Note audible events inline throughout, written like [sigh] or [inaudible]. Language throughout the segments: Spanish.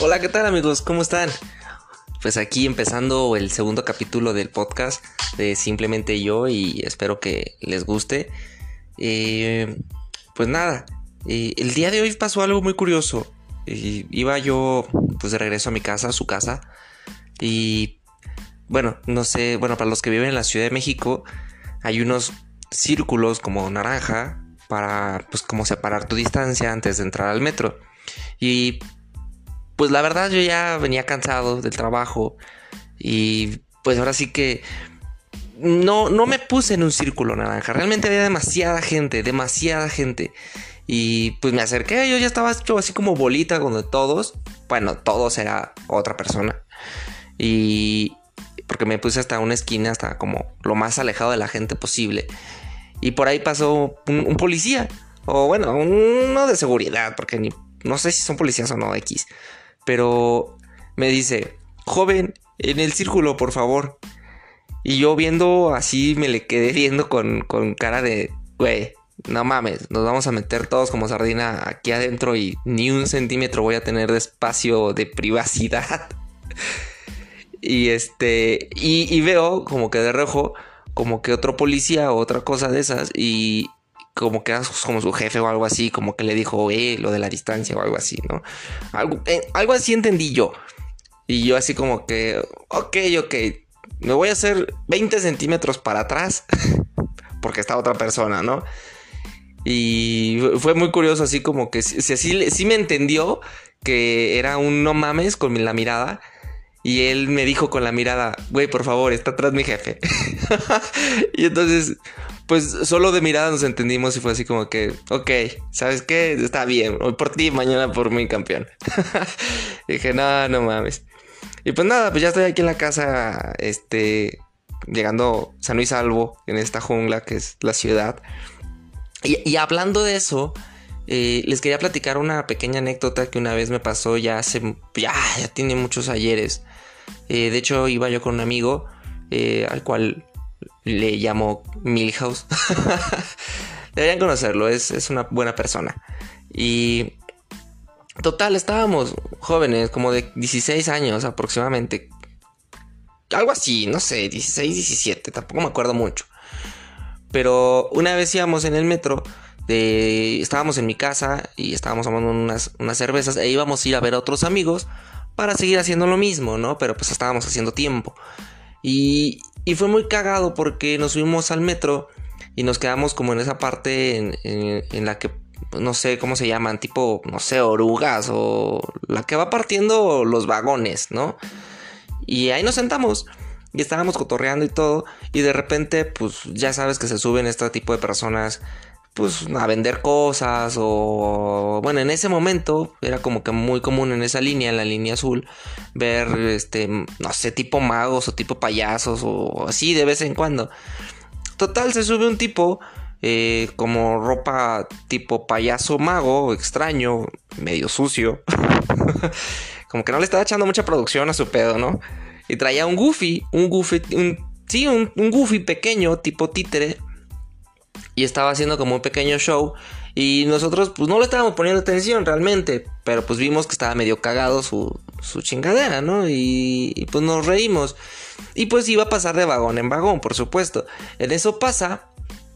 Hola, ¿qué tal amigos? ¿Cómo están? Pues aquí empezando el segundo capítulo del podcast de Simplemente yo y espero que les guste. Eh, pues nada, eh, el día de hoy pasó algo muy curioso. Eh, iba yo pues de regreso a mi casa, a su casa. Y bueno, no sé, bueno, para los que viven en la Ciudad de México hay unos círculos como naranja para pues como separar tu distancia antes de entrar al metro. Y pues la verdad yo ya venía cansado del trabajo y pues ahora sí que no, no me puse en un círculo naranja. Realmente había demasiada gente, demasiada gente. Y pues me acerqué, yo ya estaba hecho así como bolita con todos. Bueno, todos era otra persona. Y porque me puse hasta una esquina, hasta como lo más alejado de la gente posible. Y por ahí pasó un, policía. O bueno, uno de seguridad, porque no sé si son policías o no, X. Pero me dice, joven, en el círculo, por favor. Y yo viendo así, me le quedé viendo con, con cara de, güey, no mames, nos vamos a meter todos como sardina aquí adentro y ni un centímetro voy a tener de espacio de privacidad. [laughs] y este, y, y, veo como que de reojo, como que otro policía o otra cosa de esas, y como que era como su jefe o algo así, como que le dijo, eh, lo de la distancia o algo así, ¿no? Algo, eh, algo así entendí yo. Y yo así como que, ok, ok, me voy a hacer 20 centímetros para atrás, [laughs] porque está otra persona, ¿no? Y fue muy curioso, así como que sí, me entendió que era un no mames con la mirada. Y él me dijo con la mirada, güey, por favor, está atrás mi jefe. [laughs] y entonces, pues solo de mirada nos entendimos y fue así como que, ok, ¿sabes qué? Está bien, hoy por ti, mañana por mi campeón. [laughs] dije, no, no mames. Y pues nada, pues ya estoy aquí en la casa, este, llegando sano y salvo en esta jungla que es la ciudad. Y, hablando de eso, eh, les quería platicar una pequeña anécdota que una vez me pasó ya hace, ya, ya tiene muchos ayeres. Eh, de hecho, iba yo con un amigo eh, al cual le llamo Milhouse. [laughs] Deberían conocerlo, es, es, una buena persona. Y total, estábamos jóvenes, como de 16 años aproximadamente. Algo así, no sé, 16, 17, tampoco me acuerdo mucho. Pero una vez íbamos en el metro, estábamos en mi casa y estábamos tomando unas, unas cervezas e íbamos a ir a ver a otros amigos para seguir haciendo lo mismo, ¿no? Pero pues estábamos haciendo tiempo. Y, y fue muy cagado porque nos subimos al metro y nos quedamos como en esa parte en, en, la que no sé cómo se llaman, tipo, no sé, orugas o la que va partiendo los vagones, ¿no? Y ahí nos sentamos y estábamos cotorreando y todo. Y de repente, pues ya sabes que se suben este tipo de personas, pues a vender cosas o... Bueno, en ese momento era como que muy común en esa línea, en la línea azul, ver, este, no sé, tipo magos o tipo payasos o así de vez en cuando. Total, se sube un tipo. Eh, como ropa tipo payaso mago, extraño, medio sucio. [laughs] como que no le estaba echando mucha producción a su pedo, ¿no? Y traía un Goofy, un Goofy, un, sí, un, Goofy pequeño, tipo títere. Y estaba haciendo como un pequeño show. Y nosotros pues no le estábamos poniendo atención realmente. Pero pues vimos que estaba medio cagado su, su chingadera, ¿no? Y, pues nos reímos. Y pues iba a pasar de vagón en vagón, por supuesto. En eso pasa.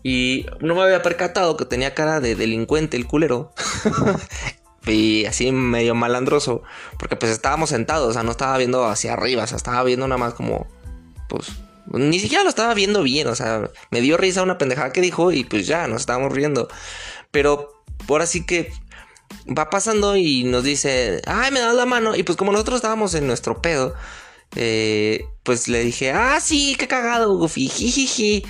Y no me había percatado que tenía cara de delincuente el culero. [laughs] y así medio malandroso, porque pues estábamos sentados, o sea, no estaba viendo hacia arriba, o sea, estaba viendo nada más como, pues, ni siquiera lo estaba viendo bien, o sea, me dio risa una pendejada que dijo y pues ya, nos estábamos riendo, pero por así que va pasando y nos dice, ay, me das la mano, y pues como nosotros estábamos en nuestro pedo, eh, pues le dije, ah, sí, qué cagado, Goofy, jijiji.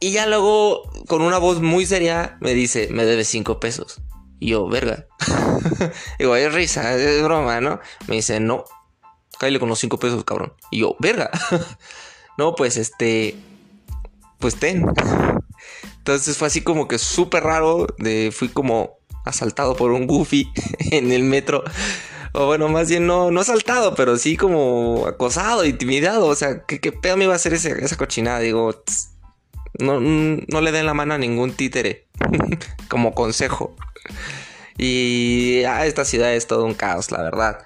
Y ya luego, con una voz muy seria, me dice, me debes cinco pesos. Y yo, verga. [laughs] Digo, es risa, es broma, ¿no? Me dice, no, cállate con los cinco pesos, cabrón. Y yo, verga. [laughs] no, pues este, pues ten. Entonces fue así como que súper raro. De, fui como asaltado por un goofy [laughs] en el metro. O bueno, más bien no, no asaltado, pero sí como acosado, intimidado. O sea, ¿qué, pedo me iba a hacer esa cochinada? Digo, no, no le den la mano a ningún títere. [laughs] como consejo. Y ah, esta ciudad es todo un caos, la verdad.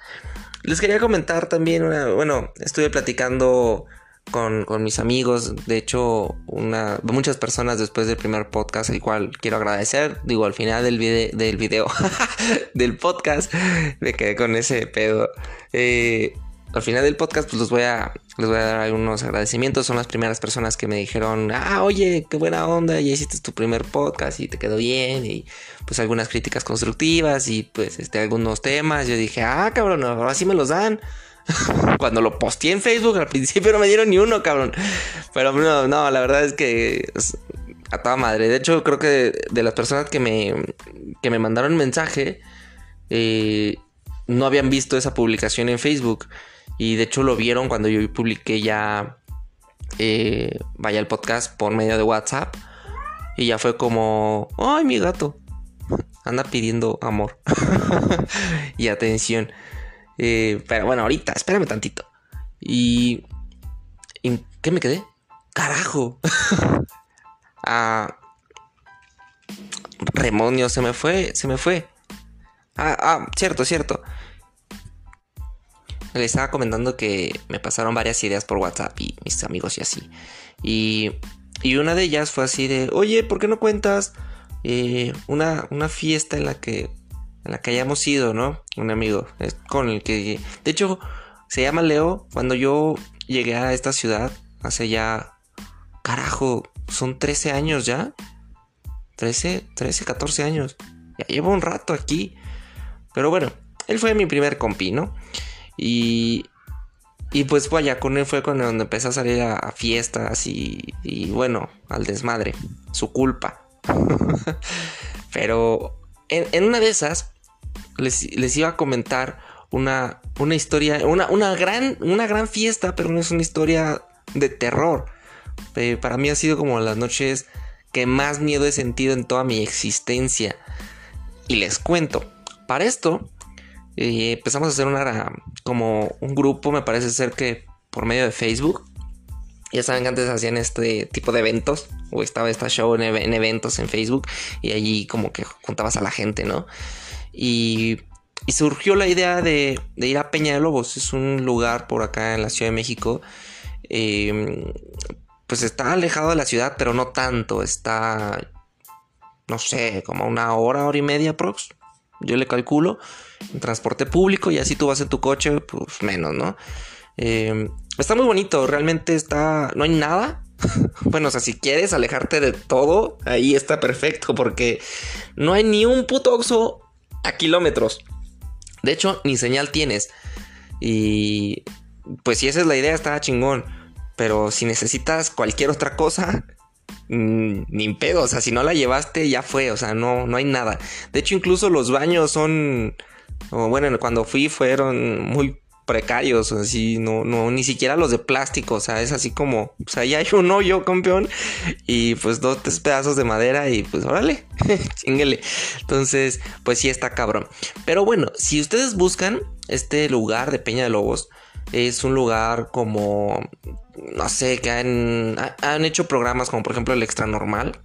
Les quería comentar también bueno, estuve platicando con, mis amigos. De hecho, una, muchas personas después del primer podcast, al cual quiero agradecer. Digo, al final del, del video, [laughs] del podcast, me quedé con ese pedo. Eh, al final del podcast, pues les voy a, les voy a dar algunos agradecimientos. Son las primeras personas que me dijeron, ah, oye, qué buena onda, ya hiciste tu primer podcast y te quedó bien. Y pues algunas críticas constructivas y pues este, algunos temas. Yo dije, ah, cabrón, ahora sí me los dan. [laughs] Cuando lo posteé en Facebook al principio no me dieron ni uno, cabrón. Pero no, la verdad es que toda madre. De hecho, creo que de, las personas que me, que me mandaron mensaje, eh, no habían visto esa publicación en Facebook. Y de hecho lo vieron cuando yo publiqué ya eh, vaya el podcast por medio de WhatsApp. Y ya fue como, ay, mi gato. Anda pidiendo amor [laughs] y atención. Eh, pero bueno, ahorita, espérame tantito. Y, ¿Y qué me quedé? Carajo. [laughs] ah, Remonio, se me fue, se me fue. Ah, ah, cierto, cierto. Le estaba comentando que me pasaron varias ideas por WhatsApp y mis amigos y así. Y, y una de ellas fue así de, oye, ¿por qué no cuentas eh, una, una fiesta en la que en la que hayamos ido, ¿no? Un amigo con el que... De hecho, se llama Leo. Cuando yo llegué a esta ciudad, hace ya... Carajo, son 13 años ya. 13, 13, 14 años. Ya llevo un rato aquí. Pero bueno, él fue mi primer compi, ¿no? Y... Y pues vaya, con él fue con donde empecé a salir a, fiestas y, y bueno, al desmadre. Su culpa. [laughs] Pero en, en, una de esas, les, iba a comentar una, una historia, una, una, gran, una gran fiesta, pero no es una historia de terror. Eh, para mí ha sido como las noches que más miedo he sentido en toda mi existencia. Y les cuento, para esto eh, empezamos a hacer una, como un grupo, me parece ser que por medio de Facebook. Ya saben que antes hacían este tipo de eventos, o estaba esta show en, en eventos en Facebook, y allí como que juntabas a la gente, ¿no? Y, surgió la idea de, ir a Peña de Lobos. Es un lugar por acá en la Ciudad de México. Em, pues está alejado de la ciudad, pero no tanto. Está, no sé, como una hora, hora y media prox. Yo le calculo. En transporte público y así tú vas en tu coche, pues menos, ¿no? Em, está muy bonito, realmente está... No hay nada, [laughs] bueno, o sea, si quieres alejarte de todo, ahí está perfecto, porque no hay ni un puto oxo a kilómetros. De hecho, ni señal tienes. Y pues si esa es la idea, está chingón. Pero si necesitas cualquier otra cosa, mm, ni pedo. O sea, si no la llevaste, ya fue. O sea, no, no hay nada. De hecho, incluso los baños son. bueno, cuando fui fueron muy precarios, así, no, no, ni siquiera los de plástico, o sea, es así como, o sea, ya hay un hoyo, campeón, y pues dos, tres pedazos de madera y pues órale, [laughs] chinguele. Entonces, pues sí está cabrón. Pero bueno, si ustedes buscan este lugar de Peña de Lobos, es un lugar como, no sé, que han, han hecho programas como por ejemplo el Extra Normal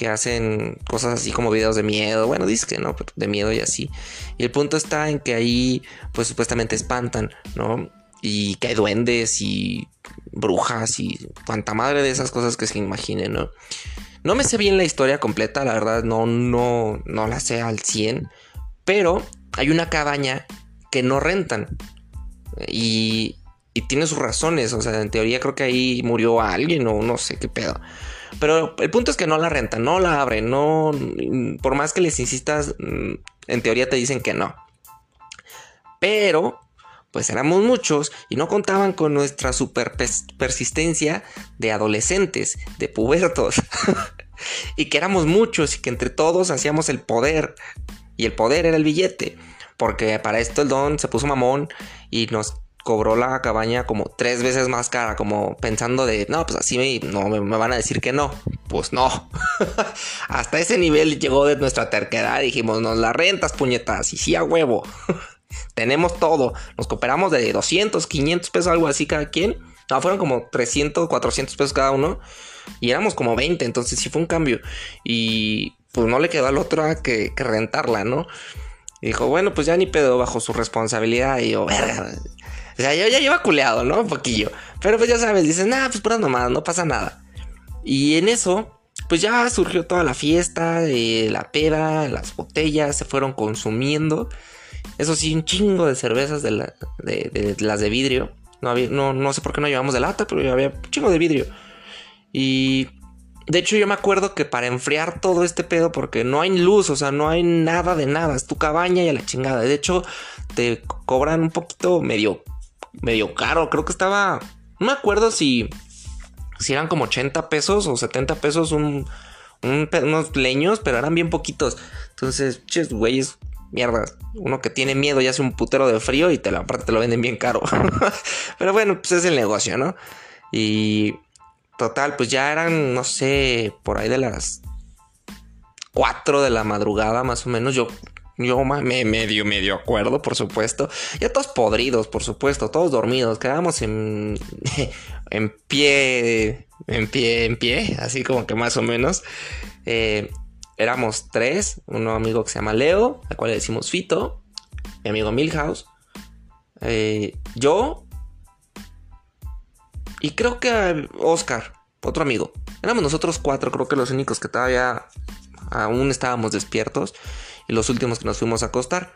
que hacen cosas así como videos de miedo. Bueno, dice que no, de miedo y así. Y el punto está en que ahí, pues supuestamente espantan, ¿no? Y que hay duendes y brujas y cuanta madre de esas cosas que se imaginen, ¿no? No me sé bien la historia completa, la verdad, no, no, no la sé al 100. Pero hay una cabaña que no rentan. Y, y tiene sus razones. O sea, en teoría creo que ahí murió alguien o no sé qué pedo. Pero el punto es que no la rentan, no la abren, no. Por más que les insistas, mm, en teoría te dicen que no. Pero, pues éramos muchos y no contaban con nuestra super persistencia de adolescentes, de pubertos. [laughs] y que éramos muchos y que entre todos hacíamos el poder. Y el poder era el billete. Porque para esto el don se puso mamón y nos cobró la cabaña como tres veces más cara, como pensando de, no, pues así me, no, me, van a decir que no. Pues no. [laughs] Hasta ese nivel llegó de nuestra terquedad. Dijimos, nos la rentas, puñetas. Y sí, a huevo. [laughs] Tenemos todo. Nos cooperamos de 200, 500 pesos, algo así cada quien. No, fueron como 300, 400 pesos cada uno. Y éramos como 20, entonces sí fue un cambio. Y pues no le quedó al otro que, que rentarla, ¿no? Dijo, bueno, pues ya ni pedo bajo su responsabilidad. Y yo, verga. O sea, yo ya lleva culeado, ¿no? Un poquillo. Pero pues ya sabes, dices, nah, pues pura nomás, no pasa nada. Y en eso, pues ya surgió toda la fiesta, la peda, las botellas se fueron consumiendo. Eso sí, un chingo de cervezas de, las de vidrio. No, había, no, no sé por qué no llevamos de lata, pero había un chingo de vidrio. Y de hecho, yo me acuerdo que para enfriar todo este pedo, porque no hay luz, o sea, no hay nada de nada, es tu cabaña y a la chingada. De hecho, te cobran un poquito medio, medio caro. Creo que estaba, no me acuerdo si, si eran como 80 pesos o 70 pesos un, unos leños, pero eran bien poquitos. Entonces, ches, güeyes, mierda. Uno que tiene miedo y hace un putero de frío y te lo, aparte te lo venden bien caro. [laughs] pero bueno, pues es el negocio, ¿no? Y Total, pues ya eran, no sé, por ahí de las 4 de la madrugada más o menos. Yo, yo me medio, medio acuerdo, por supuesto. Ya todos podridos, por supuesto, todos dormidos. Quedábamos en, [laughs] en pie, en pie, en pie, así como que más o menos. Eh, éramos tres, un amigo que se llama Leo, al cual le decimos Fito, mi amigo Milhouse, eh, yo y creo que Oscar, otro amigo. Éramos nosotros cuatro, creo que los únicos que todavía aún estábamos despiertos los últimos que nos fuimos a acostar.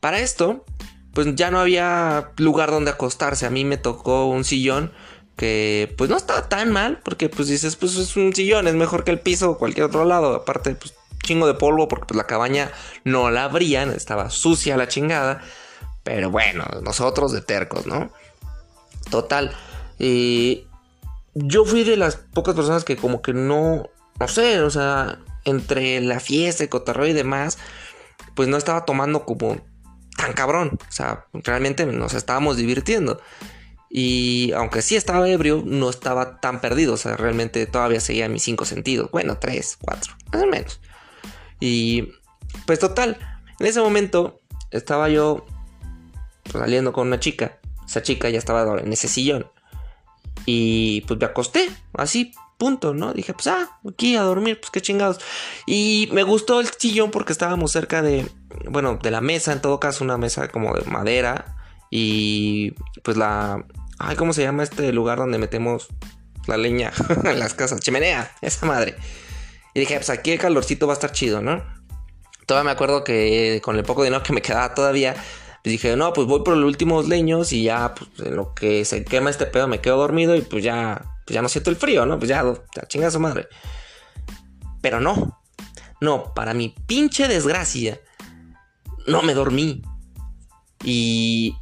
Para esto, pues ya no había lugar donde acostarse. A mí me tocó un sillón que pues no estaba tan mal porque pues dices, pues es un sillón, es mejor que el piso o cualquier otro lado. Aparte, pues chingo de polvo porque pues la cabaña no la abrían, estaba sucia la chingada. Pero bueno, nosotros de tercos, ¿no? Total. Y yo fui de las pocas personas que como que no, no sé, o sea, entre la fiesta, el cotarro y demás, pues no estaba tomando como tan cabrón. O sea, realmente nos estábamos divirtiendo. Y aunque sí estaba ebrio, no estaba tan perdido. O sea, realmente todavía seguía mis cinco sentidos. Bueno, tres, cuatro, más o menos. Y pues total, en ese momento estaba yo saliendo con una chica. Esa chica ya estaba en ese sillón. Y pues me acosté, así, punto, ¿no? Dije, pues ah, aquí a dormir, pues qué chingados. Y me gustó el sillón porque estábamos cerca de, bueno, de la mesa, en todo caso, una mesa como de madera. Y pues la, ay, ¿cómo se llama este lugar donde metemos la leña [laughs] en las casas? Chimenea, esa madre. Y dije, pues aquí el calorcito va a estar chido, ¿no? Todavía me acuerdo que con el poco dinero que me quedaba todavía, pues dije, no, pues voy por los últimos leños y ya, pues en lo que se quema este pedo me quedo dormido y pues ya, pues ya no siento el frío, ¿no? Pues ya, chinga su madre. Pero no, no, para mi pinche desgracia, no me dormí. Y,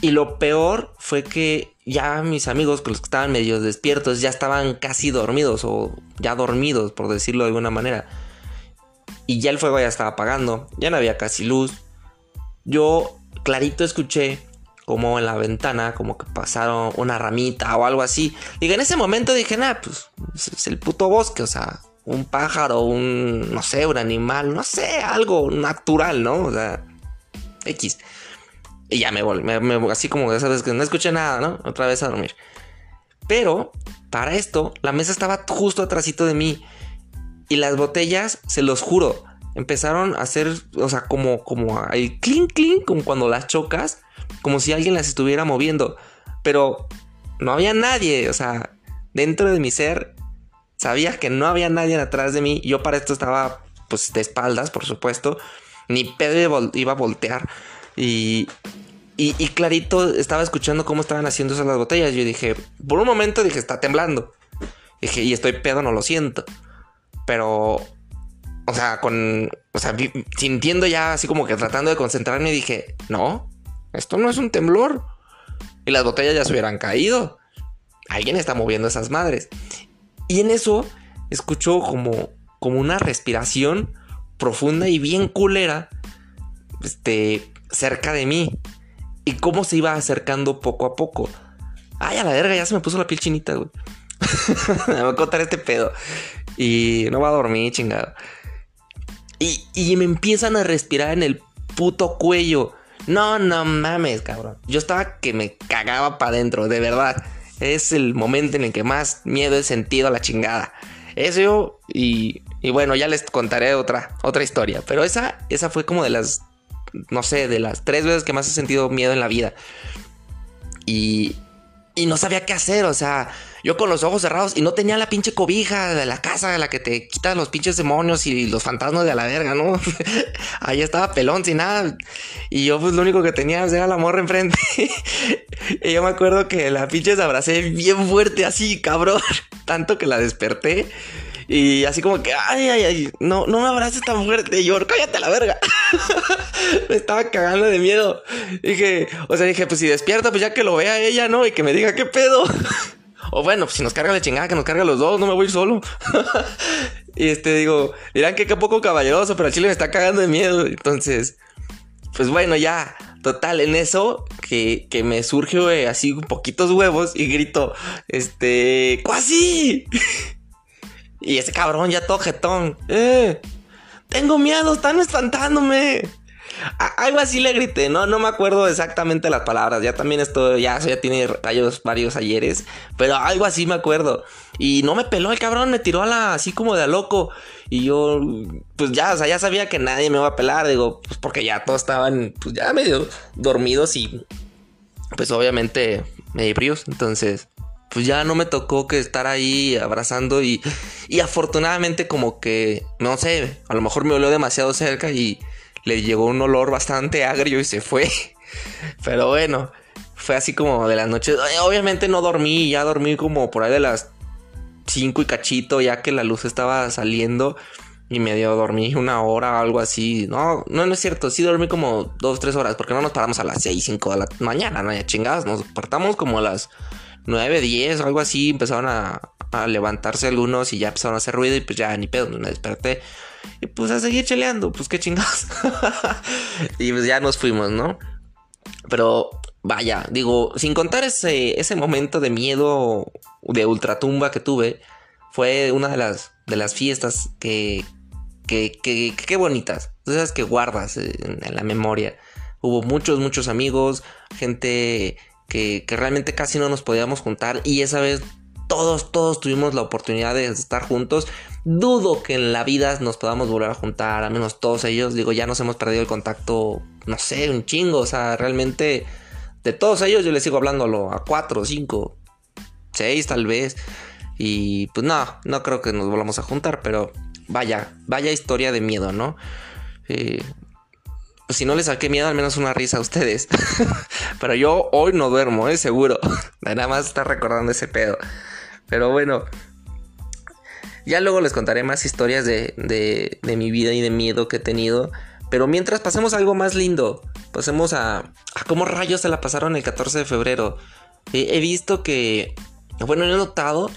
y lo peor fue que ya mis amigos, con los que estaban medio despiertos, ya estaban casi dormidos o ya dormidos, por decirlo de alguna manera. Y ya el fuego ya estaba apagando, ya no había casi luz. Yo clarito escuché como en la ventana, como que pasaron una ramita o algo así. Y en ese momento dije, nah, pues es el puto bosque, o sea, un pájaro, un, no sé, un animal, no sé, algo natural, ¿no? O sea, X. Y ya me volví, así como ya sabes que no escuché nada, ¿no? Otra vez a dormir. Pero, para esto, la mesa estaba justo atrásito de mí. Y las botellas, se los juro, empezaron a hacer, o sea, como, como el clink clink, como cuando las chocas, como si alguien las estuviera moviendo. Pero no había nadie, o sea, dentro de mi ser, sabía que no había nadie atrás de mí. Yo para esto estaba, pues, de espaldas, por supuesto. Ni pedo iba a voltear. Y, y, clarito estaba escuchando cómo estaban haciendo esas las botellas. Yo dije, por un momento dije, está temblando. Dije, y estoy pedo, no lo siento. Pero o sea, con, o sea, sintiendo ya así como que tratando de concentrarme, dije, no, esto no es un temblor. Y las botellas ya se hubieran caído. Alguien está moviendo esas madres. Y en eso escuchó como, como una respiración profunda y bien culera, este, cerca de mí. Y cómo se iba acercando poco a poco. Ay, a la verga, ya se me puso la piel chinita, [laughs] me voy a contar este pedo. Y no va a dormir, chingado. Y, me empiezan a respirar en el puto cuello. No, no mames, cabrón. Yo estaba que me cagaba para adentro, de verdad. Es el momento en el que más miedo he sentido a la chingada. Eso y, Y bueno, ya les contaré otra, otra historia. Pero esa, esa fue como de las, no sé, de las tres veces que más he sentido miedo en la vida. Y, y no sabía qué hacer, o sea, yo con los ojos cerrados y no tenía la pinche cobija de la casa de la que te quitan los pinches demonios y los fantasmas de la verga, ¿no? [laughs] Ahí estaba pelón sin nada. Y yo pues lo único que tenía era la morra enfrente. [laughs] y yo me acuerdo que la pinche se abracé bien fuerte así, cabrón. [laughs] Tanto que la desperté. Y así como que, ay, ay, ay, no, no me abraces tan fuerte. Y yo, cállate a la verga. me estaba cagando de miedo. Dije, o sea, dije, pues si despierta, pues ya que lo vea ella, ¿no? Y que me diga qué pedo. O bueno, pues si nos carga la chingada, que nos carga los dos, no me voy solo. [laughs] y este, digo, dirán que qué poco caballeroso, pero el chile me está cagando de miedo. Entonces, pues bueno, ya. Total, en eso que, que me surge así poquitos huevos y grito, este, ¡cuasi! [laughs] Y ese cabrón ya todo jetón. ¡Eh! Tengo miedo, están espantándome. Algo así le grité, ¿no? No me acuerdo exactamente las palabras. Ya también esto, ya, ya tiene rayos varios ayeres. Pero algo así me acuerdo. Y no me peló el cabrón, me tiró así como de a loco. Y yo, pues ya, o sea, ya sabía que nadie me iba a pelar. Digo, pues porque ya todos estaban, pues ya medio dormidos y, pues obviamente, medio fríos. Entonces, pues ya no me tocó que estar ahí abrazando y, y afortunadamente como que, no sé, a lo mejor me olió demasiado cerca le llegó un olor bastante agrio y se fue. Pero bueno, fue así como de las noches. Obviamente no dormí, ya dormí como por ahí de las 5 y cachito, ya que la luz estaba saliendo. Y medio dormí una hora o algo así. No, no, no es cierto. Sí dormí como 2, 3 horas. Porque no nos paramos a las 6, 5 de la mañana. No, ya chingadas. Nos partamos como a las 9, 10 o algo así, empezaron a, levantarse algunos y ya empezaron a hacer ruido y pues ya ni pedo, me desperté. Y pues a seguir cheleando, pues qué chingados. [laughs] y pues ya nos fuimos, ¿no? Pero vaya, digo, sin contar ese, ese momento de miedo de ultratumba que tuve, fue una de las, de las fiestas que, que, que, que, bonitas, esas que guardas en la memoria. Hubo muchos, muchos amigos, gente que, realmente casi no nos podíamos juntar y esa vez todos, todos tuvimos la oportunidad de estar juntos. Dudo que en la vida nos podamos volver a juntar, al menos todos ellos. Digo, ya nos hemos perdido el contacto, no sé, un chingo. O sea, realmente de todos ellos yo les sigo hablándolo a cuatro, cinco, seis tal vez. Y pues no, no creo que nos volvamos a juntar, pero vaya, vaya historia de miedo, ¿no? Eh, pues, si no les saqué miedo, al menos una risa a ustedes. [laughs] Pero yo hoy no duermo, ¿eh? Seguro. [laughs] Nada más estar recordando ese pedo. Pero bueno. Ya luego les contaré más historias de, de, mi vida y de miedo que he tenido. Pero mientras pasemos a algo más lindo. Pasemos a, a cómo rayos se la pasaron el 14 de febrero. He, visto que... Bueno, he notado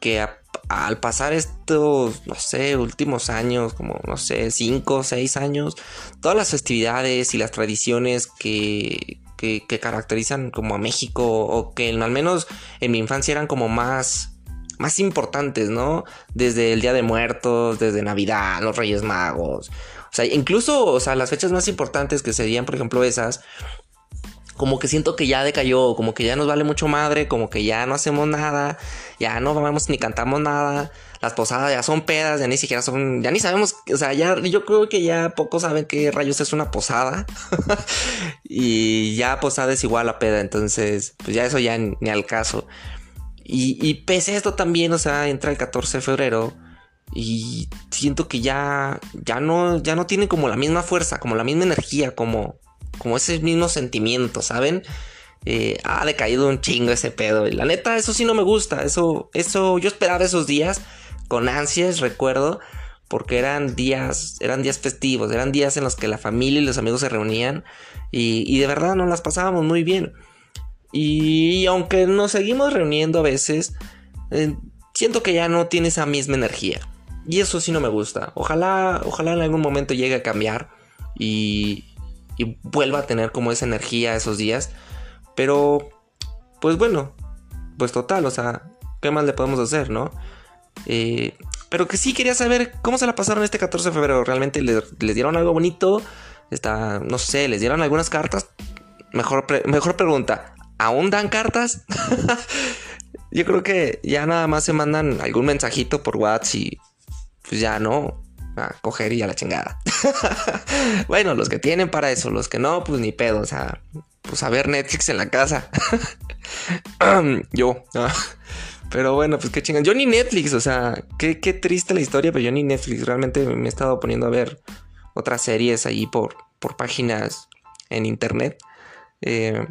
que al pasar estos, no sé, últimos años, como, no sé, 5 o 6 años, todas las festividades y las tradiciones que, que, caracterizan como a México, o que al menos en mi infancia eran como más, más importantes, ¿no? Desde el Día de Muertos, desde Navidad, los Reyes Magos. O sea, incluso, o sea, las fechas más importantes que serían, por ejemplo, esas, como que siento que ya decayó, como que ya nos vale mucho madre, como que ya no hacemos nada, ya no vamos ni cantamos nada, las posadas ya son pedas, ya ni siquiera son, ya ni sabemos, o sea, ya yo creo que ya pocos saben qué rayos es una posada [laughs] y ya posada es igual a peda, entonces pues ya eso ya ni, al caso. Y, y pese a esto también, o sea, entra el 14 de febrero y siento que ya, ya no, ya no tiene como la misma fuerza, como la misma energía, como como ese mismo sentimiento, ¿saben? Eh, ha decaído un chingo ese pedo. Y la neta, eso sí no me gusta. Eso, eso, yo esperaba esos días con ansias, recuerdo, porque eran días, eran días festivos, eran días en los que la familia y los amigos se reunían y, de verdad nos las pasábamos muy bien. Y, aunque nos seguimos reuniendo a veces, eh, siento que ya no tiene esa misma energía. Y eso sí no me gusta. Ojalá, ojalá en algún momento llegue a cambiar y, y vuelva a tener como esa energía esos días. Pero, pues bueno, pues total, o sea, ¿qué más le podemos hacer, no? Eh, pero que sí quería saber cómo se la pasaron este 14 de febrero. ¿Realmente les, dieron algo bonito? Está, no sé, ¿les dieron algunas cartas? Mejor, mejor pregunta, ¿aún dan cartas? [laughs] Yo creo que ya nada más se mandan algún mensajito por WhatsApp y pues ya no, a coger y a la chingada. [laughs] bueno, los que tienen para eso, los que no, pues ni pedo, o sea, pues a ver Netflix en la casa. [clears throat] yo, [laughs] pero bueno, pues qué chingan. Yo ni Netflix, o sea, qué, triste la historia, pero yo ni Netflix, realmente me he estado poniendo a ver otras series ahí por, por páginas en internet. Eh,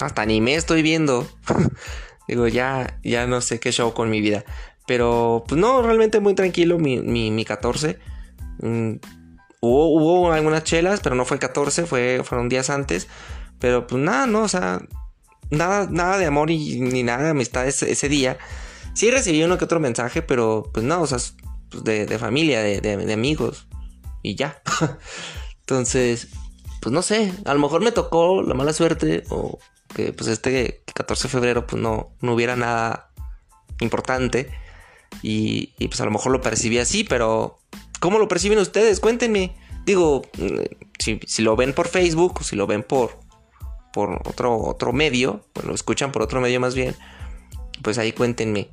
hasta anime estoy viendo. [laughs] Digo, ya, ya no sé qué show con mi vida. Pero, pues no, realmente muy tranquilo mi, mi, 14. Mm, hubo, hubo, algunas chelas, pero no fue el 14, fue, fueron días antes. Pero pues nada, no, o sea, nada, nada de amor y, ni nada de amistad ese, día. Sí recibí uno que otro mensaje, pero pues no, o sea, pues, de, de, familia, de, de amigos. Y ya. [laughs] Entonces, pues no sé, a lo mejor me tocó la mala suerte o que pues este 14 de febrero pues no, no hubiera nada importante y, pues a lo mejor lo percibí así, pero ¿cómo lo perciben ustedes? Cuéntenme. Digo, mm, si, lo ven por Facebook o si lo ven por, por otro, otro medio, bueno, lo escuchan por otro medio más bien, pues ahí cuéntenme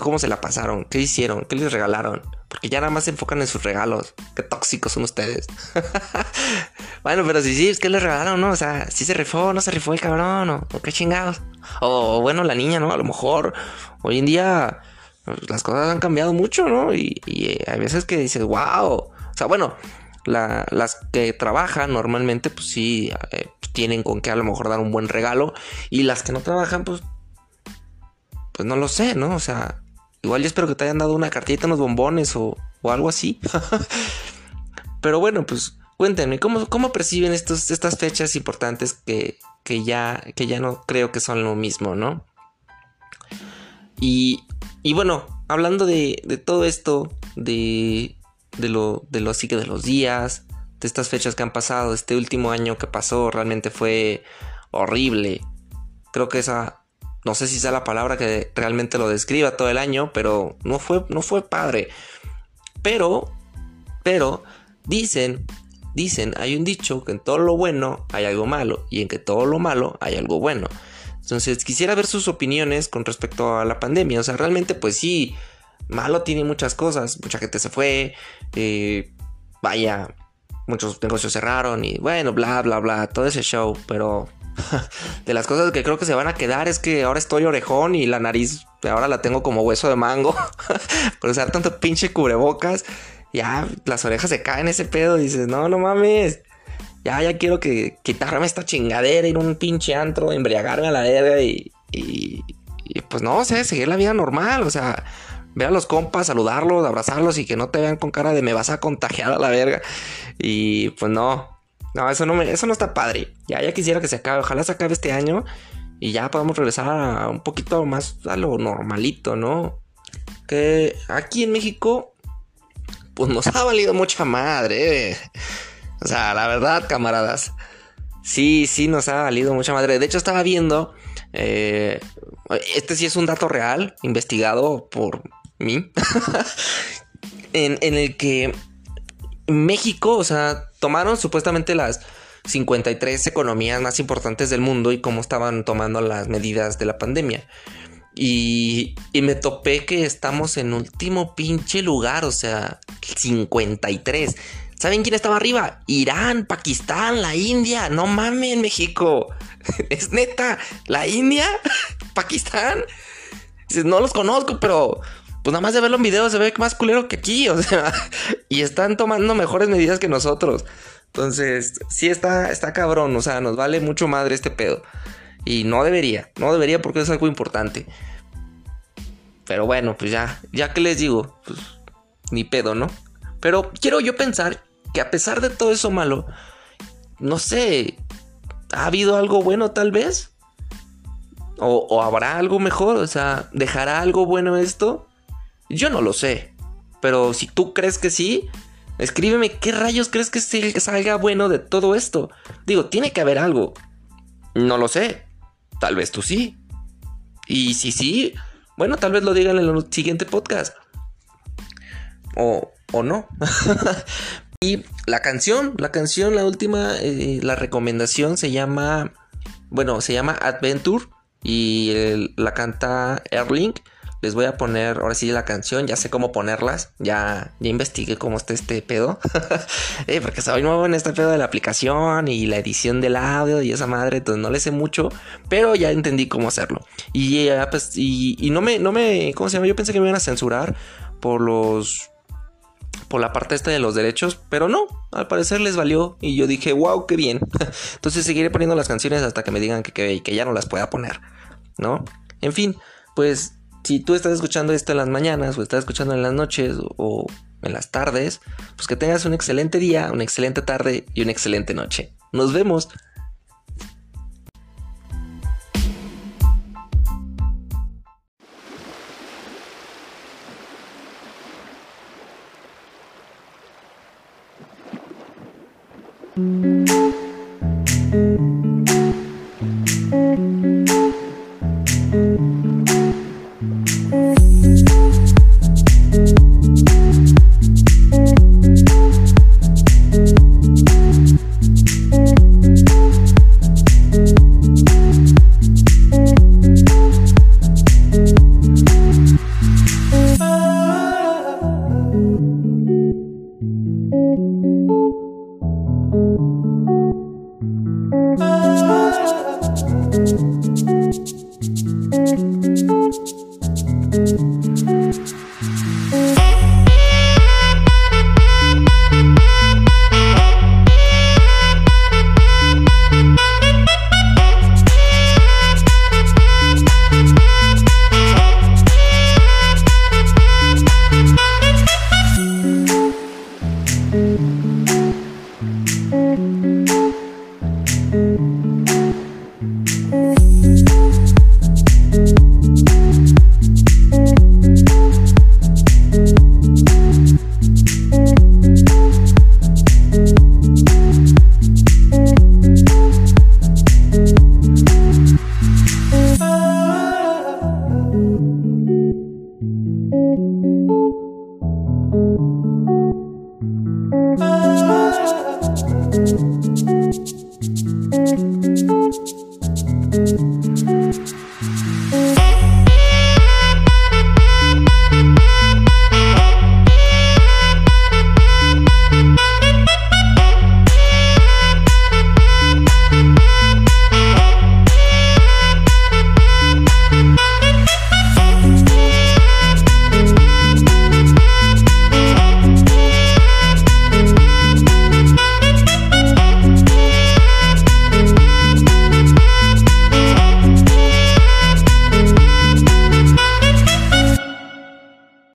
cómo se la pasaron, qué hicieron, qué les regalaron. Porque ya nada más se enfocan en sus regalos. Qué tóxicos son ustedes. [laughs] bueno, pero si sí, es que les regalaron, ¿no? O sea, si se rifó, no se rifó el cabrón, o, qué chingados. O bueno, la niña, ¿no? A lo mejor hoy en día pues, las cosas han cambiado mucho, ¿no? Y, eh, hay veces que dices, wow. O sea, bueno, las que trabajan normalmente, pues sí, eh, tienen con qué a lo mejor dar un buen regalo. Y las que no trabajan, pues pues no lo sé, ¿no? O sea, igual yo espero que te hayan dado una cartita, unos bombones o, algo así. [laughs] Pero bueno, pues cuéntenme, ¿cómo, cómo perciben estos, estas fechas importantes que, que, ya, que ya no creo que son lo mismo, ¿no? Y, y bueno, hablando de, de todo esto, de, de, lo, de lo así que de los días, de estas fechas que han pasado, este último año que pasó realmente fue horrible. Creo que esa no sé si sea la palabra que realmente lo describa todo el año, pero no fue, no fue padre. Pero, pero, dicen, dicen, hay un dicho que en todo lo bueno hay algo malo y en que todo lo malo hay algo bueno. Entonces quisiera ver sus opiniones con respecto a la pandemia. O sea, realmente pues sí, malo tiene muchas cosas. Mucha gente se fue, eh, vaya, muchos negocios cerraron y bueno, bla, bla, bla, todo ese show. Pero [laughs] de las cosas que creo que se van a quedar es que ahora estoy orejón y la nariz ahora la tengo como hueso de mango. [laughs] Por usar tanto pinche cubrebocas, ya las orejas se caen ese pedo. Dices, no, no mames. Ya, ya quiero que quitarme esta chingadera, ir a un pinche antro, embriagarme a la verga y, y, pues no sé, seguir la vida normal. O sea, ver a los compas, saludarlos, abrazarlos y que no te vean con cara de me vas a contagiar a la verga. Y pues no, no, eso no, me, eso no está padre. Ya, ya quisiera que se acabe. Ojalá se acabe este año y ya podamos regresar a un poquito más a lo normalito, ¿no? Que aquí en México, pues nos ha valido mucha madre. O sea, la verdad, camaradas. Sí, sí, nos ha valido mucha madre. De hecho, estaba viendo. Eh, este sí es un dato real, investigado por mí. [laughs] en, en el que México, o sea, tomaron supuestamente las 53 economías más importantes del mundo y cómo estaban tomando las medidas de la pandemia. Y, y, me topé que estamos en último pinche lugar, o sea, 53. ¿Saben quién estaba arriba? Irán, Pakistán, la India. No mames, México. [laughs] Es neta, la India, [laughs] Pakistán. No los conozco, pero pues nada más de verlo en video se ve más culero que aquí, [laughs] o sea, y están tomando mejores medidas que nosotros. Entonces, sí está, está cabrón, o sea, nos vale mucho madre este pedo. Y no debería, no debería porque es algo importante. Pero bueno, pues ya, ya que les digo, pues ni pedo, ¿no? Pero quiero yo pensar que a pesar de todo eso malo, no sé, ¿ha habido algo bueno tal vez? ¿O, o habrá algo mejor? O sea, ¿dejará algo bueno esto? Yo no lo sé. Pero si tú crees que sí, escríbeme qué rayos crees que salga bueno de todo esto. Digo, tiene que haber algo. No lo sé. Tal vez tú sí. Y si sí, bueno, tal vez lo digan en el siguiente podcast. O, o no. [laughs] y la canción, la canción, la última, eh, la recomendación se llama, bueno, se llama Adventure y la canta Erling. Les voy a poner ahora sí la canción, ya sé cómo ponerlas, ya, ya investigué cómo está este pedo, [laughs] eh, porque soy nuevo en este pedo de la aplicación y la edición del audio y esa madre, entonces no le sé mucho, pero ya entendí cómo hacerlo. Y, pues, y, no me, no me, ¿cómo se llama? Yo pensé que me iban a censurar por los por la parte esta de los derechos, pero no, al parecer les valió y yo dije, wow, qué bien. [laughs] Entonces seguiré poniendo las canciones hasta que me digan que, que, que ya no las pueda poner, ¿no? En fin, pues si tú estás escuchando esto en las mañanas o estás escuchando en las noches o en las tardes, pues que tengas un excelente día, una excelente tarde y una excelente noche. Nos vemos.